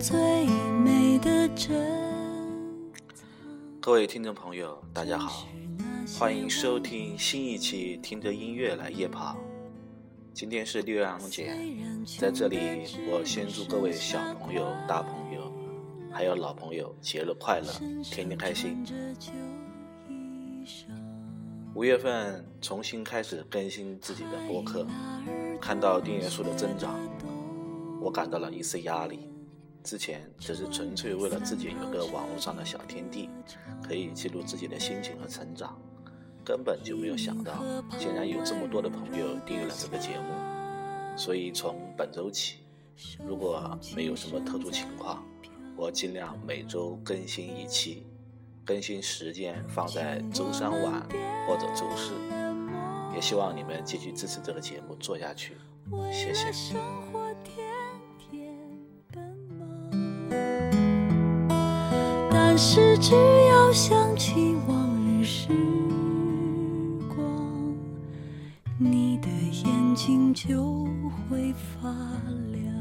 最美的各位听众朋友，大家好，欢迎收听新一期《听着音乐来夜跑》。今天是六阳节，在这里我先祝各位小朋友、大朋友，还有老朋友节日快乐，天天开心。五月份重新开始更新自己的播客，看到订阅数的增长，我感到了一丝压力。之前只是纯粹为了自己有个网络上的小天地，可以记录自己的心情和成长，根本就没有想到，竟然有这么多的朋友订阅了这个节目。所以从本周起，如果没有什么特殊情况，我尽量每周更新一期，更新时间放在周三晚或者周四。也希望你们继续支持这个节目做下去，谢谢。但是只要想起往日时光，你的眼睛就会发亮。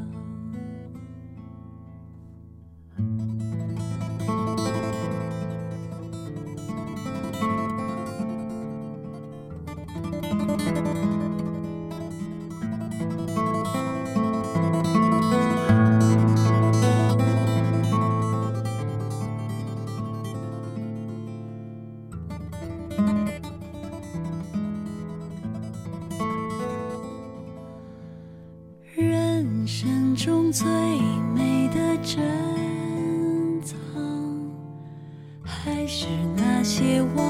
生中最美的珍藏，还是那些往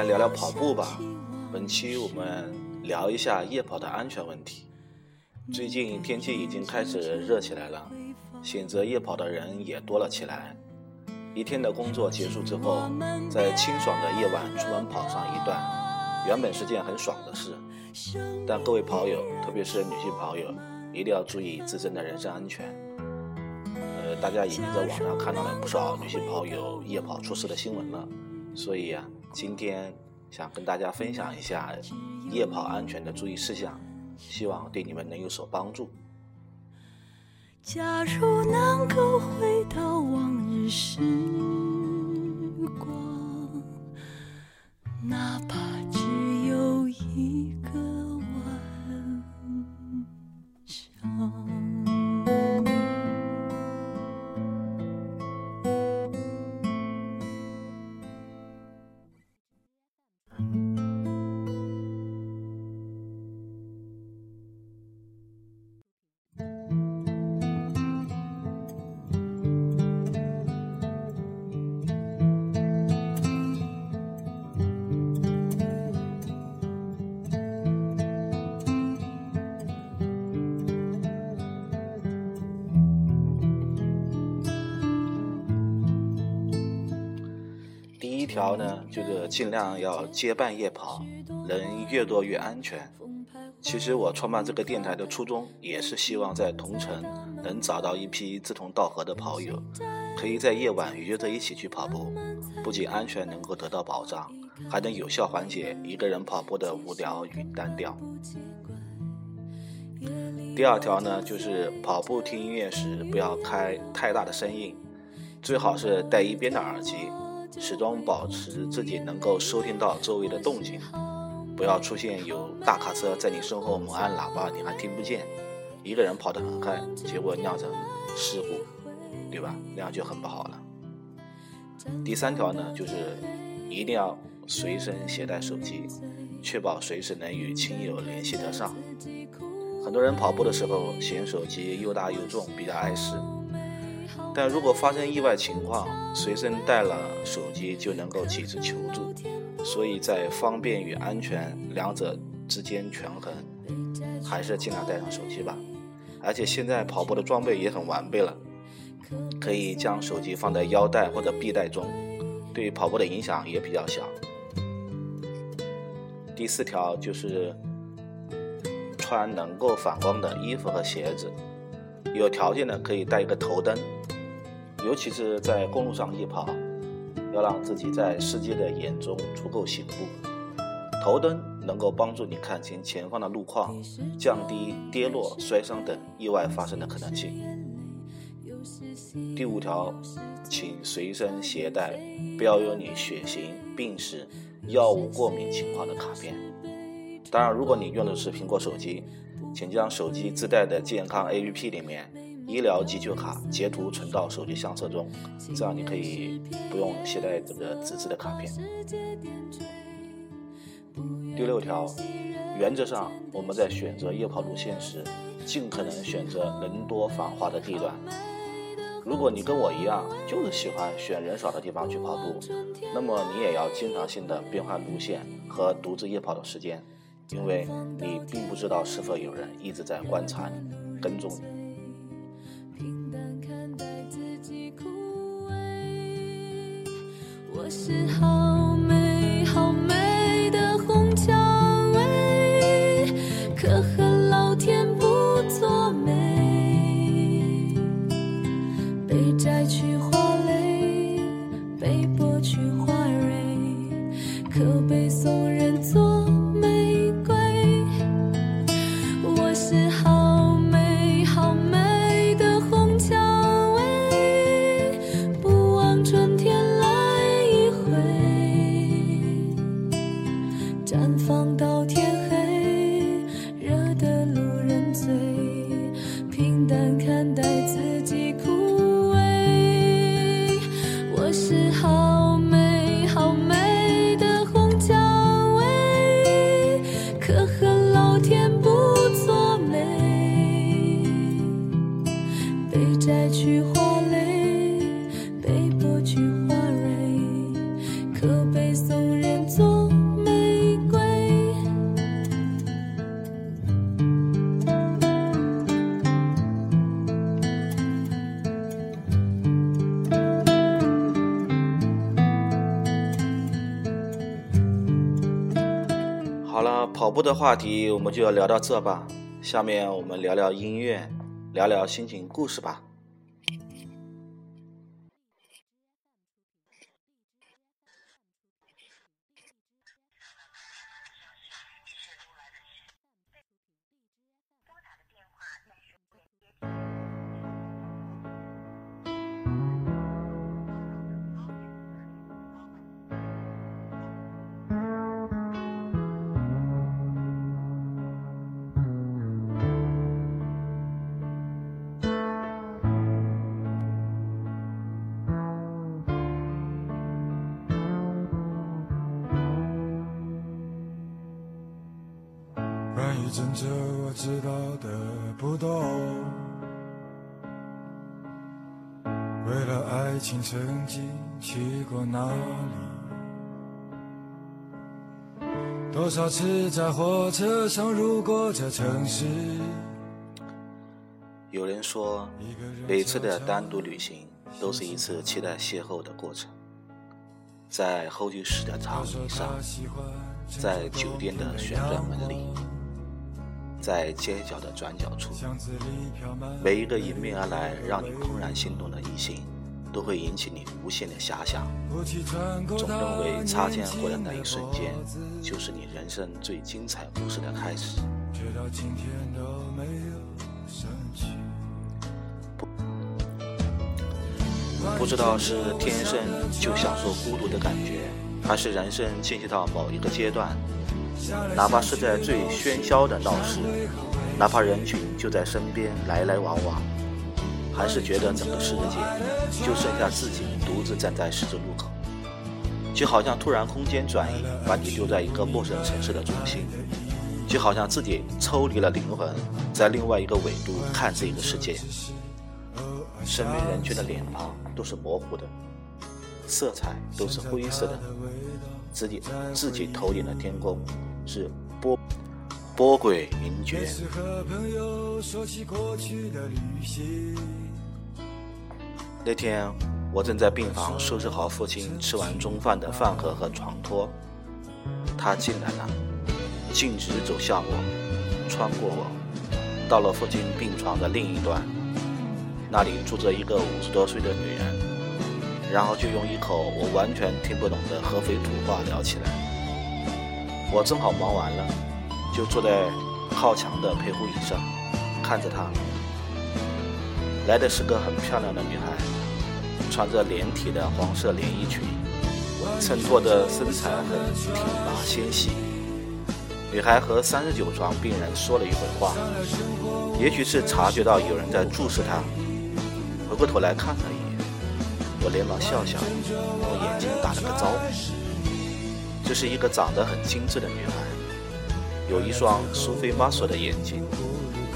来聊聊跑步吧。本期我们聊一下夜跑的安全问题。最近天气已经开始热起来了，选择夜跑的人也多了起来。一天的工作结束之后，在清爽的夜晚出门跑上一段，原本是件很爽的事。但各位跑友，特别是女性跑友，一定要注意自身的人身安全。呃，大家已经在网上看到了不少女性跑友夜跑出事的新闻了。所以啊，今天想跟大家分享一下夜跑安全的注意事项，希望对你们能有所帮助。假如能够回到往日时光，哪怕条呢，就是尽量要结伴夜跑，人越多越安全。其实我创办这个电台的初衷，也是希望在同城能找到一批志同道合的跑友，可以在夜晚约着一起去跑步，不仅安全能够得到保障，还能有效缓解一个人跑步的无聊与单调。第二条呢，就是跑步听音乐时不要开太大的声音，最好是戴一边的耳机。始终保持自己能够收听到周围的动静，不要出现有大卡车在你身后猛按喇叭，你还听不见。一个人跑得很快，结果酿成事故，对吧？那样就很不好了。第三条呢，就是一定要随身携带手机，确保随时能与亲友联系得上。很多人跑步的时候嫌手机又大又重，比较碍事。但如果发生意外情况，随身带了手机就能够及时求助。所以在方便与安全两者之间权衡，还是尽量带上手机吧。而且现在跑步的装备也很完备了，可以将手机放在腰带或者臂带中，对跑步的影响也比较小。第四条就是穿能够反光的衣服和鞋子，有条件的可以带一个头灯，尤其是在公路上夜跑，要让自己在世界的眼中足够醒目。头灯能够帮助你看清前方的路况，降低跌落、摔伤等意外发生的可能性。第五条，请随身携带标有你血型、病史、药物过敏情况的卡片。当然，如果你用的是苹果手机，请将手机自带的健康 APP 里面医疗急救卡截图存到手机相册中，这样你可以不用携带这个纸质的卡片。第六条，原则上我们在选择夜跑路线时，尽可能选择人多繁华的地段。如果你跟我一样，就是喜欢选人少的地方去跑步，那么你也要经常性的变换路线和独自夜跑的时间，因为你并不知道是否有人一直在观察你、跟踪你。时候好了，跑步的话题我们就要聊到这吧。下面我们聊聊音乐，聊聊心情故事吧。真正我知道的不多，为了爱情曾经去过哪里？多少次在火车上路过这城市？有人说，每次的单独旅行都是一次期待邂逅的过程，在候机室的长椅上，在酒店的旋转门里。在街角的转角处，每一个迎面而来让你怦然心动的异性，都会引起你无限的遐想，总认为擦肩而过的那一瞬间，就是你人生最精彩故事的开始。不，不知道是天生就享受孤独的感觉，还是人生进行到某一个阶段。哪怕是在最喧嚣的闹市，哪怕人群就在身边来来往往，还是觉得整个世界就剩下自己独自站在十字路口。就好像突然空间转移，把你丢在一个陌生城市的中心，就好像自己抽离了灵魂，在另外一个纬度看这个世界。身边人群的脸庞都是模糊的，色彩都是灰色的，自己自己头顶的天空是波波诡云谲。那天，我正在病房收拾好父亲吃完中饭的饭盒和床托，他进来了，径直走向我，穿过我，到了父亲病床的另一端，那里住着一个五十多岁的女人，然后就用一口我完全听不懂的合肥土话聊起来。我正好忙完了，就坐在靠墙的陪护椅上，看着她。来的是个很漂亮的女孩，穿着连体的黄色连衣裙，衬托的身材很挺拔纤细。女孩和三十九床病人说了一会话，也许是察觉到有人在注视她，回过头来看了一眼，我连忙笑笑，用眼睛打了个招呼。这是一个长得很精致的女孩，有一双苏菲玛索的眼睛，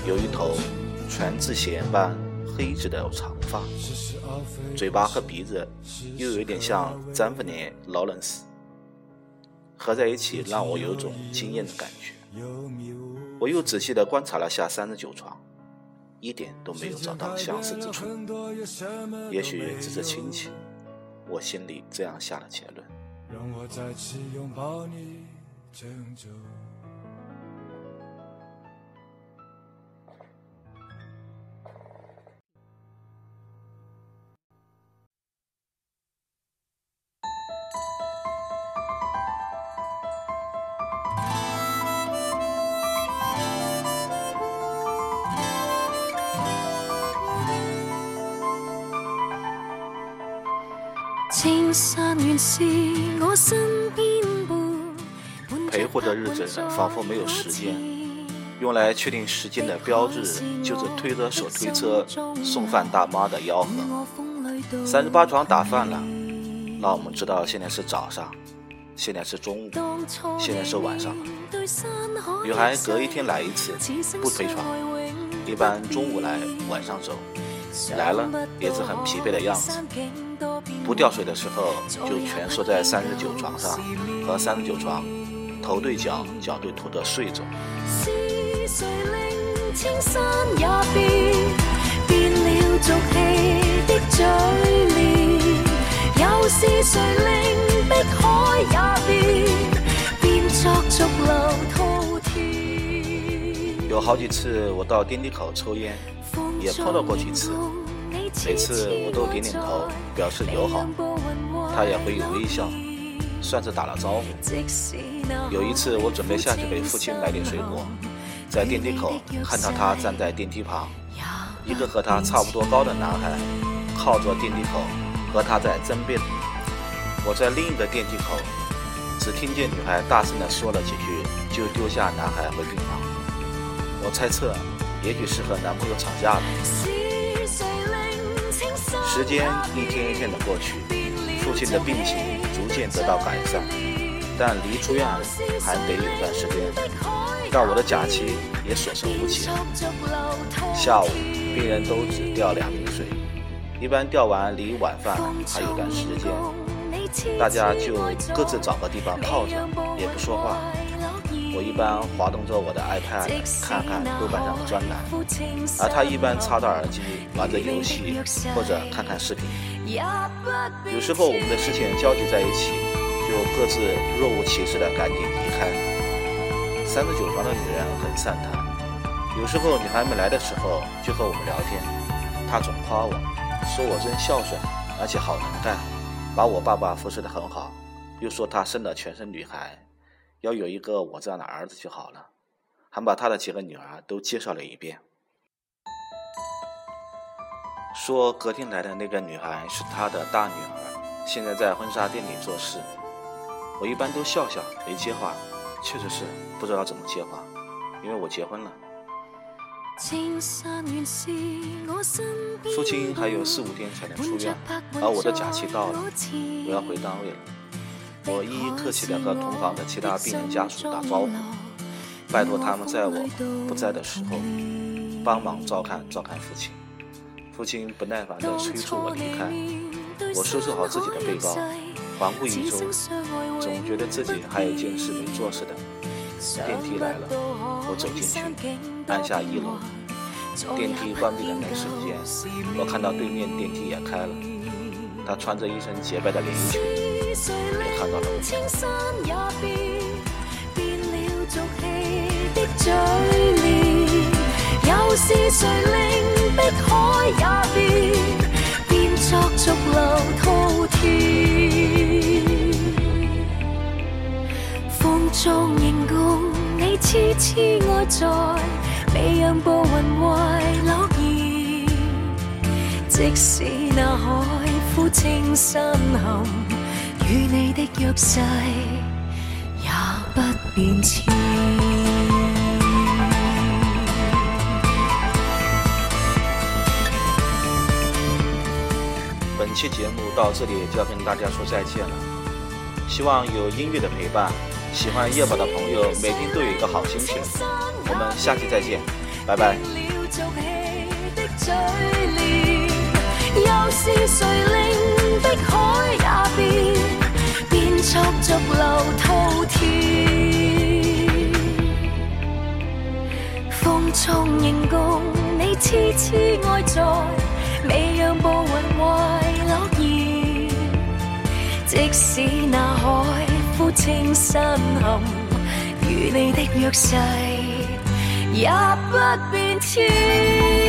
有一头全智贤般。黑直的长发，嘴巴和鼻子又有点像詹芬尼·劳伦斯，合在一起让我有种惊艳的感觉。我又仔细地观察了下三十九床，一点都没有找到相似之处。也许只是亲戚，我心里这样下了结论。让我再次拥抱你拯救陪护的日子仿佛没有时间，用来确定时间的标志就是推着手推车送饭大妈的吆喝。三十八床打饭了，让我们知道现在是早上，现在是中午，现在是晚上了。女孩隔一天来一次，不推床，一般中午来，晚上走。来了也是很疲惫的样子，不掉水的时候就蜷缩在三十九床上，和三十九床头对脚，脚对头的睡着。有好几次我到电梯口抽烟。也碰到过几次，每次我都点点头表示友好，他也会有微笑，算是打了招呼。有一次我准备下去给父亲买点水果，在电梯口看到他站在电梯旁，一个和他差不多高的男孩靠着电梯口和他在争辩。我在另一个电梯口，只听见女孩大声地说了几句，就丢下男孩回病房。我猜测。也许是和男朋友吵架了。时间一天一天的过去，父亲的病情逐渐得到改善，但离出院还得有段时间。到我的假期也所剩无几了。下午病人都只吊两瓶水，一般吊完离晚饭还有段时间，大家就各自找个地方泡着，也不说话。我一般滑动着我的 iPad 看看豆瓣上的专栏，而他一般插着耳机玩着游戏或者看看视频。有时候我们的事情交集在一起，就各自若无其事的赶紧离开。三十九床的女人很善谈，有时候女孩们来的时候就和我们聊天，她总夸我，说我真孝顺，而且好能干，把我爸爸服侍得很好，又说她生了全是女孩。要有一个我这样的儿子就好了，还把他的几个女儿都介绍了一遍。说隔天来的那个女孩是他的大女儿，现在在婚纱店里做事。我一般都笑笑没接话，确实是不知道怎么接话，因为我结婚了。父亲还有四五天才能出院，而我的假期到了，我要回单位了。我一一客气地和同房的其他病人家属打招呼，拜托他们在我不在的时候帮忙照看照看父亲。父亲不耐烦地催促我离开，我收拾好自己的背包，环顾一周，总觉得自己还有件事没做似的。电梯来了，我走进去，按下一楼。电梯关闭的那瞬间，我看到对面电梯也开了，她穿着一身洁白的连衣裙，谁令青山也变，变了俗气的嘴脸？又是谁令碧海也变，变作浊流滔天？风中凝共，你痴痴爱在，未让步云为诺言。即使那海枯青山含。与你的约誓也不变迁。本期节目到这里就要跟大家说再见了，希望有音乐的陪伴。喜欢夜跑的朋友，每天都有一个好心情。我们下期再见，拜拜。逐逐流滔天风中凝共你痴痴爱在，未让步云坏落叶。即使那海。枯清山陷，与你的约誓也不变迁。